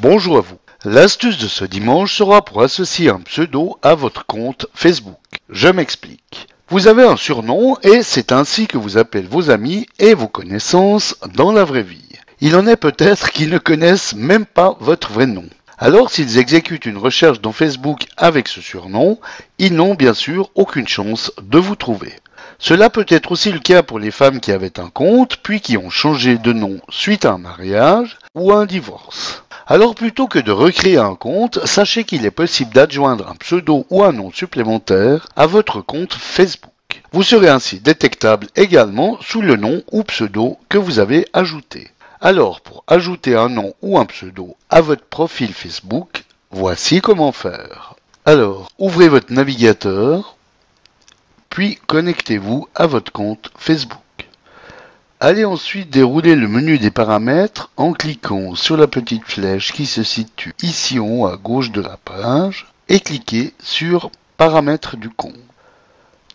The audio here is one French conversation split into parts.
Bonjour à vous. L'astuce de ce dimanche sera pour associer un pseudo à votre compte Facebook. Je m'explique. Vous avez un surnom et c'est ainsi que vous appelez vos amis et vos connaissances dans la vraie vie. Il en est peut-être qui ne connaissent même pas votre vrai nom. Alors s'ils exécutent une recherche dans Facebook avec ce surnom, ils n'ont bien sûr aucune chance de vous trouver. Cela peut être aussi le cas pour les femmes qui avaient un compte puis qui ont changé de nom suite à un mariage ou à un divorce. Alors plutôt que de recréer un compte, sachez qu'il est possible d'adjoindre un pseudo ou un nom supplémentaire à votre compte Facebook. Vous serez ainsi détectable également sous le nom ou pseudo que vous avez ajouté. Alors pour ajouter un nom ou un pseudo à votre profil Facebook, voici comment faire. Alors ouvrez votre navigateur, puis connectez-vous à votre compte Facebook. Allez ensuite dérouler le menu des paramètres en cliquant sur la petite flèche qui se situe ici en haut à gauche de la page et cliquez sur Paramètres du compte.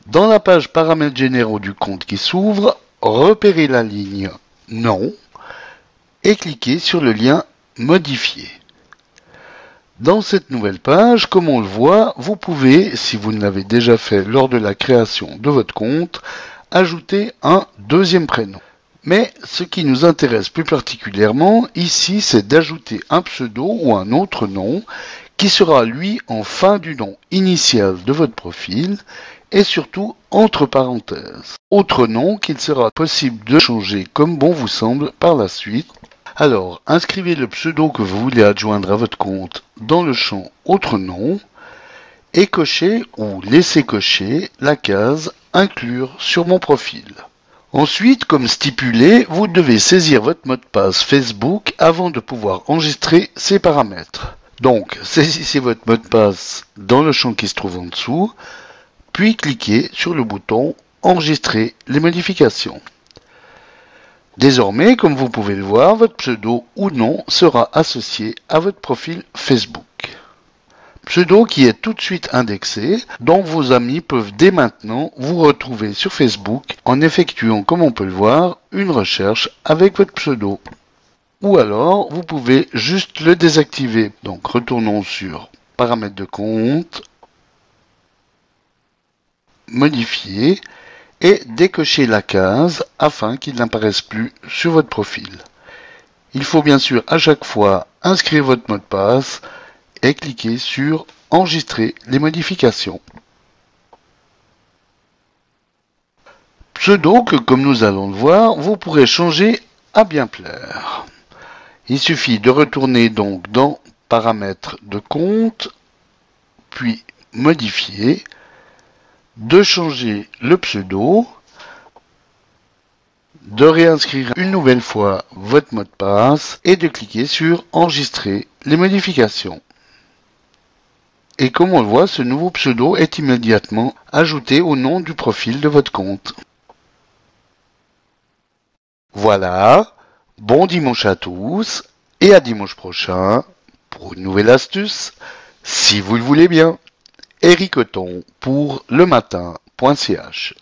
Dans la page Paramètres généraux du compte qui s'ouvre, repérez la ligne Nom et cliquez sur le lien Modifier. Dans cette nouvelle page, comme on le voit, vous pouvez, si vous ne l'avez déjà fait lors de la création de votre compte, ajouter un deuxième prénom. Mais ce qui nous intéresse plus particulièrement ici, c'est d'ajouter un pseudo ou un autre nom qui sera lui en fin du nom initial de votre profil et surtout entre parenthèses. Autre nom qu'il sera possible de changer comme bon vous semble par la suite alors, inscrivez le pseudo que vous voulez adjoindre à votre compte dans le champ Autre nom et cochez ou laissez cocher la case Inclure sur mon profil. Ensuite, comme stipulé, vous devez saisir votre mot de passe Facebook avant de pouvoir enregistrer ces paramètres. Donc, saisissez votre mot de passe dans le champ qui se trouve en dessous, puis cliquez sur le bouton Enregistrer les modifications. Désormais, comme vous pouvez le voir, votre pseudo ou nom sera associé à votre profil Facebook. Pseudo qui est tout de suite indexé, donc vos amis peuvent dès maintenant vous retrouver sur Facebook en effectuant, comme on peut le voir, une recherche avec votre pseudo. Ou alors, vous pouvez juste le désactiver. Donc, retournons sur Paramètres de compte, Modifier, et décochez la case afin qu'il n'apparaisse plus sur votre profil. Il faut bien sûr à chaque fois inscrire votre mot de passe et cliquer sur Enregistrer les modifications. Pseudo que, comme nous allons le voir, vous pourrez changer à bien plaire. Il suffit de retourner donc dans Paramètres de compte, puis Modifier, de changer le pseudo, de réinscrire une nouvelle fois votre mot de passe et de cliquer sur Enregistrer les modifications. Et comme on le voit, ce nouveau pseudo est immédiatement ajouté au nom du profil de votre compte. Voilà, bon dimanche à tous et à dimanche prochain pour une nouvelle astuce, si vous le voulez bien. Eric pour le matin.ch